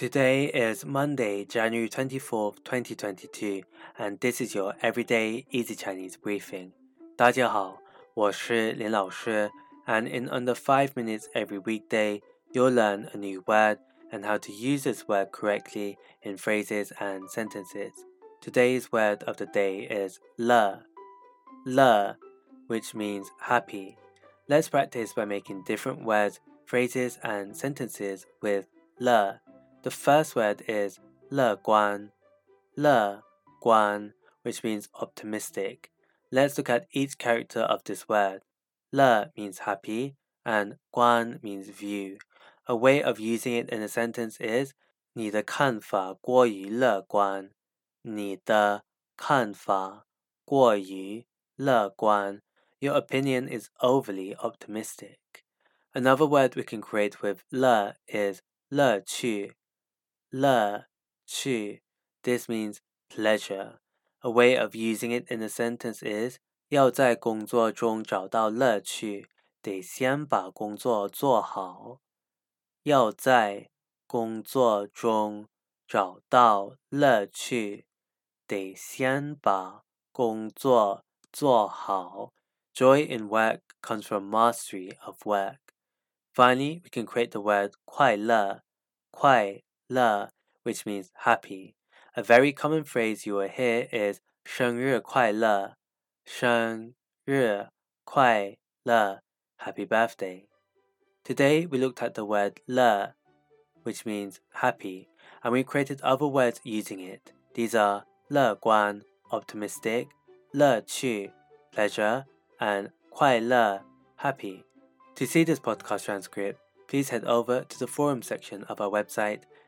Today is Monday, January 24th, 2022, and this is your everyday easy Chinese briefing. 大家好，我是林老师, and in under 5 minutes every weekday, you'll learn a new word and how to use this word correctly in phrases and sentences. Today's word of the day is le, le, which means happy. Let's practice by making different words, phrases, and sentences with le. The first word is 乐观,乐观, which means optimistic. Let's look at each character of this word. 乐 means happy and 观 means view. A way of using it in a sentence is 你的看法过于乐观。你的看法过于乐观。Your opinion is overly optimistic. Another word we can create with 乐 is 乐趣 乐趣. This means pleasure. A way of using it in a sentence is 要在工作中找到乐趣，得先把工作做好。要在工作中找到乐趣，得先把工作做好。Joy in work comes from mastery of work. Finally, we can create the word 快乐，快 le, which means happy. A very common phrase you will hear is 生日快乐,生日快乐, happy birthday. Today we looked at the word le, which means happy, and we created other words using it. These are 乐观, optimistic, 乐趣, pleasure, and 快乐, happy. To see this podcast transcript, please head over to the forum section of our website